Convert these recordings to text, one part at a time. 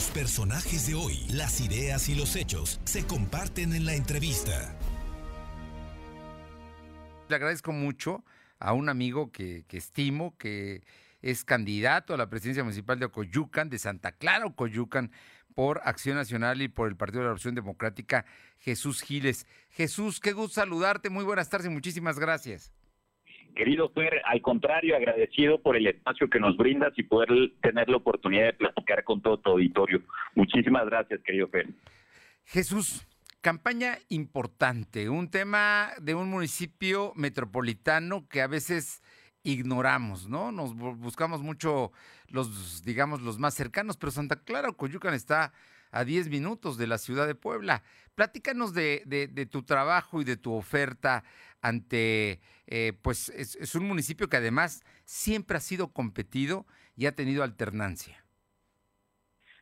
Los personajes de hoy, las ideas y los hechos se comparten en la entrevista. Le agradezco mucho a un amigo que, estimo, que es candidato a la presidencia municipal de Ocoyucan, de Santa Clara, Ocoyucan, por Acción Nacional y por el Partido de la Revolución Democrática, Jesús Giles. Jesús, qué gusto saludarte, muy buenas tardes y muchísimas gracias. Querido Fer, al contrario, agradecido por el espacio que nos brindas y poder tener la oportunidad de platicar con todo tu auditorio. Muchísimas gracias, querido Fer. Jesús, campaña importante, un tema de un municipio metropolitano que a veces ignoramos, ¿no? Nos buscamos mucho los, digamos, los más cercanos, pero Santa Clara o Coyucan está a 10 minutos de la ciudad de Puebla. Platícanos de, de, tu trabajo y de tu oferta ante, eh, pues es, un municipio que además siempre ha sido competido y ha tenido alternancia.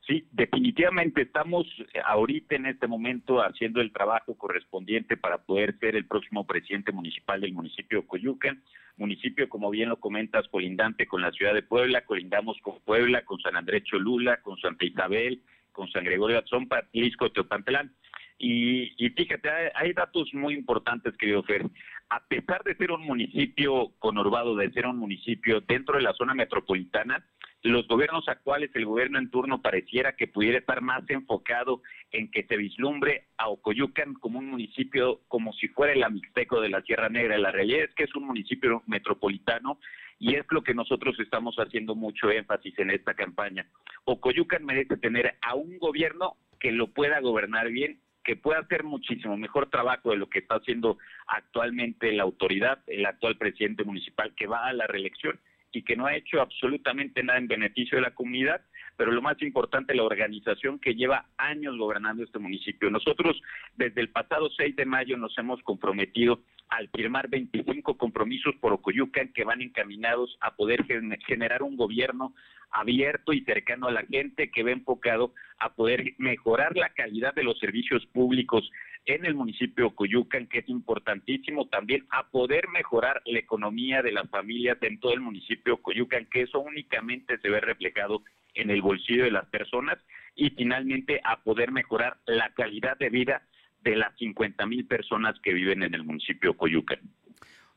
Sí, definitivamente estamos ahorita en este momento haciendo el trabajo correspondiente para poder ser el próximo presidente municipal del municipio de Coyucan, municipio como bien lo comentas colindante con la ciudad de Puebla, colindamos con Puebla, con San Andrés Cholula, con Santa Isabel, con San Gregorio Atzompa, Lisco, Teopantlán. Y, y fíjate, hay, datos muy importantes, querido Fer. A pesar de ser un municipio conurbado, de ser un municipio dentro de la zona metropolitana, los gobiernos actuales, el gobierno en turno pareciera que pudiera estar más enfocado en que se vislumbre a Ocoyucan como un municipio como si fuera el Amixteco de la Sierra Negra. La realidad es que es un municipio metropolitano y es lo que nosotros estamos haciendo mucho énfasis en esta campaña. Ocoyucan merece tener a un gobierno que lo pueda gobernar bien, que pueda hacer muchísimo mejor trabajo de lo que está haciendo actualmente la autoridad, el actual presidente municipal que va a la reelección y que no ha hecho absolutamente nada en beneficio de la comunidad, pero lo más importante, la organización que lleva años gobernando este municipio. Nosotros desde el pasado 6 de mayo nos hemos comprometido al firmar 25 compromisos por Ocoyucan que van encaminados a poder generar un gobierno abierto y cercano a la gente que va enfocado a poder mejorar la calidad de los servicios públicos en el municipio de Coyucan, que es importantísimo también a poder mejorar la economía de las familias en todo el municipio de Coyucan, que eso únicamente se ve reflejado en el bolsillo de las personas y finalmente a poder mejorar la calidad de vida de las 50 mil personas que viven en el municipio de Coyucan.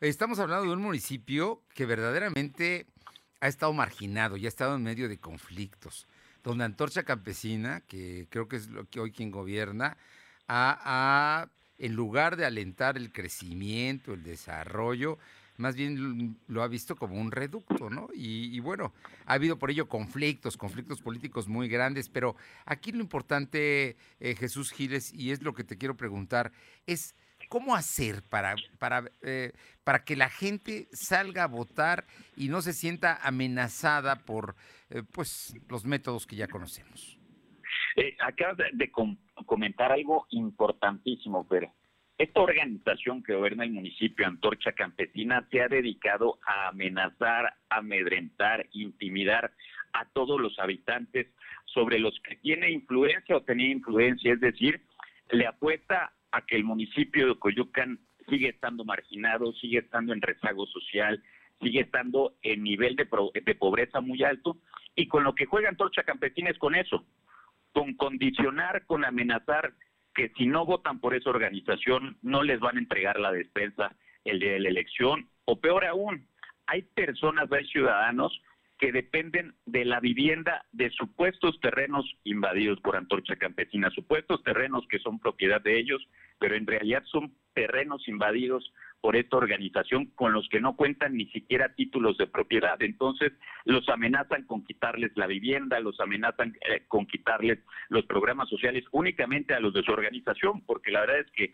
Estamos hablando de un municipio que verdaderamente ha estado marginado y ha estado en medio de conflictos, donde Antorcha Campesina, que creo que es lo que hoy quien gobierna, ha, en lugar de alentar el crecimiento, el desarrollo, más bien lo ha visto como un reducto, ¿no? Y, bueno, ha habido por ello conflictos, conflictos políticos muy grandes, pero aquí lo importante, eh, Jesús Giles, y es lo que te quiero preguntar, es ¿Cómo hacer para, para, eh, para que la gente salga a votar y no se sienta amenazada por eh, pues, los métodos que ya conocemos? Eh, acabas de, comentar algo importantísimo, Fer. Esta organización que gobierna el municipio, Antorcha Campesina, se ha dedicado a amenazar, amedrentar, intimidar a todos los habitantes sobre los que tiene influencia o tenía influencia, es decir, le apuesta a que el municipio de Coyucan sigue estando marginado, sigue estando en rezago social, sigue estando en nivel de, de pobreza muy alto y con lo que juegan Torcha Campesina es con eso, con condicionar, con amenazar que si no votan por esa organización no les van a entregar la despensa el día de la elección o peor aún, hay personas, hay ciudadanos que dependen de la vivienda de supuestos terrenos invadidos por Antorcha Campesina, supuestos terrenos que son propiedad de ellos, pero en realidad son terrenos invadidos por esta organización con los que no cuentan ni siquiera títulos de propiedad. Entonces los amenazan con quitarles la vivienda, los amenazan eh, con quitarles los programas sociales únicamente a los de su organización, porque la verdad es que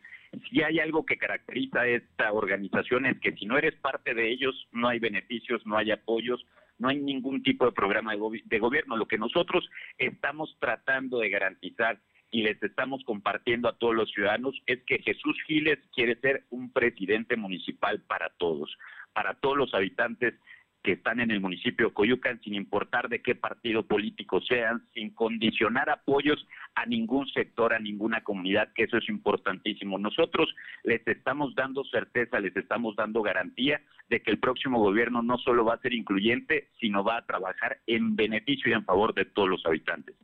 si hay algo que caracteriza a esta organización es que si no eres parte de ellos no hay beneficios, no hay apoyos, no hay ningún tipo de programa de, gobierno. Lo que nosotros estamos tratando de garantizar y les estamos compartiendo a todos los ciudadanos es que Jesús Giles quiere ser un presidente municipal para todos, para todos los habitantes que están en el municipio de Coyucan, sin importar de qué partido político sean, sin condicionar apoyos a ningún sector, a ninguna comunidad, que eso es importantísimo. Nosotros les estamos dando certeza, les estamos dando garantía de que el próximo gobierno no solo va a ser incluyente, sino va a trabajar en beneficio y en favor de todos los habitantes.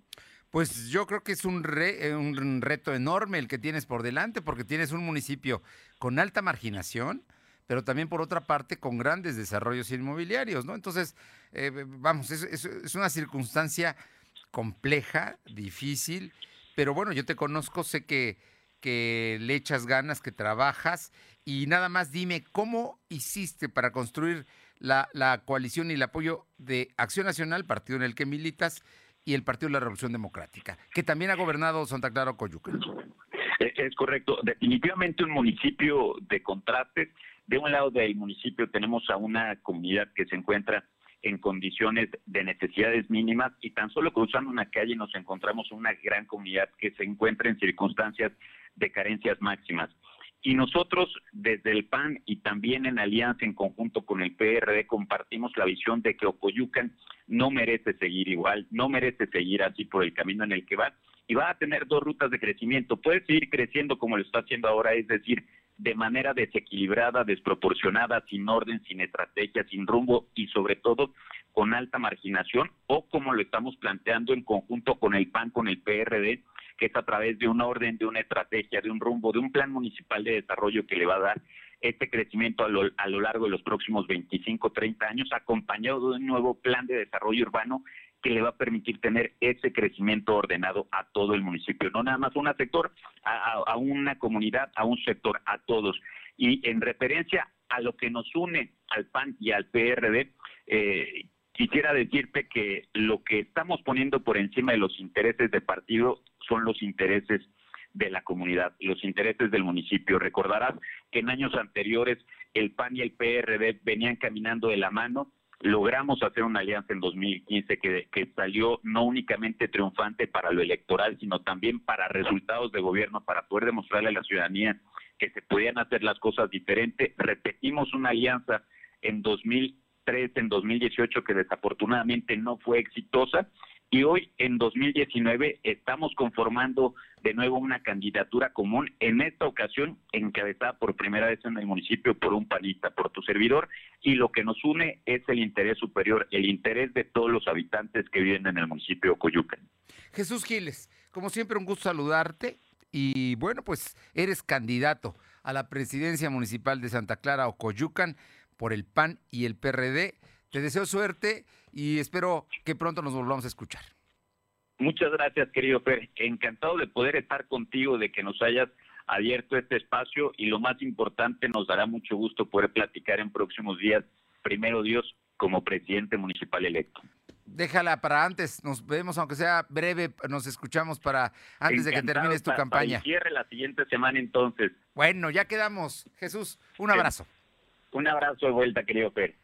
Pues yo creo que es un, eh, un reto enorme el que tienes por delante, porque tienes un municipio con alta marginación, pero también por otra parte con grandes desarrollos inmobiliarios, ¿no? Entonces, eh, vamos, es, una circunstancia compleja, difícil, pero bueno, yo te conozco, sé que, que le echas ganas, que trabajas, y nada más dime, ¿cómo hiciste para construir la, la coalición y el apoyo de Acción Nacional, partido en el que militas, y el Partido de la Revolución Democrática, que también ha gobernado Santa Clara Coyuca. Es correcto. Definitivamente un municipio de contrastes. De un lado del municipio tenemos a una comunidad que se encuentra en condiciones de necesidades mínimas y tan solo cruzando una calle nos encontramos una gran comunidad que se encuentra en circunstancias de carencias máximas. Y nosotros desde el PAN y también en alianza en conjunto con el PRD compartimos la visión de que Ocoyucan no merece seguir igual, no merece seguir así por el camino en el que va y va a tener dos rutas de crecimiento. Puede seguir creciendo como lo está haciendo ahora, es decir, de manera desequilibrada, desproporcionada, sin orden, sin estrategia, sin rumbo y sobre todo con alta marginación o como lo estamos planteando en conjunto con el PAN, con el PRD, que es a través de un orden, de una estrategia, de un rumbo, de un plan municipal de desarrollo que le va a dar este crecimiento a lo, a lo largo de los próximos 25, 30 años, acompañado de un nuevo plan de desarrollo urbano que le va a permitir tener ese crecimiento ordenado a todo el municipio, no nada más a un sector, a, una comunidad, a un sector, a todos. Y en referencia a lo que nos une al PAN y al PRD, eh, quisiera decirte que lo que estamos poniendo por encima de los intereses de partido son los intereses de la comunidad, los intereses del municipio. Recordarás que en años anteriores el PAN y el PRD venían caminando de la mano. Logramos hacer una alianza en 2015 que, que salió no únicamente triunfante para lo electoral, sino también para resultados de gobierno, para poder demostrarle a la ciudadanía que se podían hacer las cosas diferentes. Repetimos una alianza en 2003, en 2018, que desafortunadamente no fue exitosa, y hoy, en 2019, estamos conformando de nuevo una candidatura común, en esta ocasión encabezada por primera vez en el municipio por un panista, por tu servidor, y lo que nos une es el interés superior, el interés de todos los habitantes que viven en el municipio de. Jesús Giles, como siempre, un gusto saludarte. Y bueno, pues eres candidato a la presidencia municipal de Santa Clara o Coyucan por el PAN y el PRD. Te deseo suerte y espero que pronto nos volvamos a escuchar. Muchas gracias, querido Fer. Encantado de poder estar contigo, de que nos hayas abierto este espacio y lo más importante, nos dará mucho gusto poder platicar en próximos días, primero Dios, como presidente municipal electo. Déjala para antes, nos vemos, aunque sea breve, nos escuchamos para antes de que termines tu campaña. cierre la siguiente semana entonces. Bueno, ya quedamos. Jesús, un abrazo. Un abrazo de vuelta, querido Fer.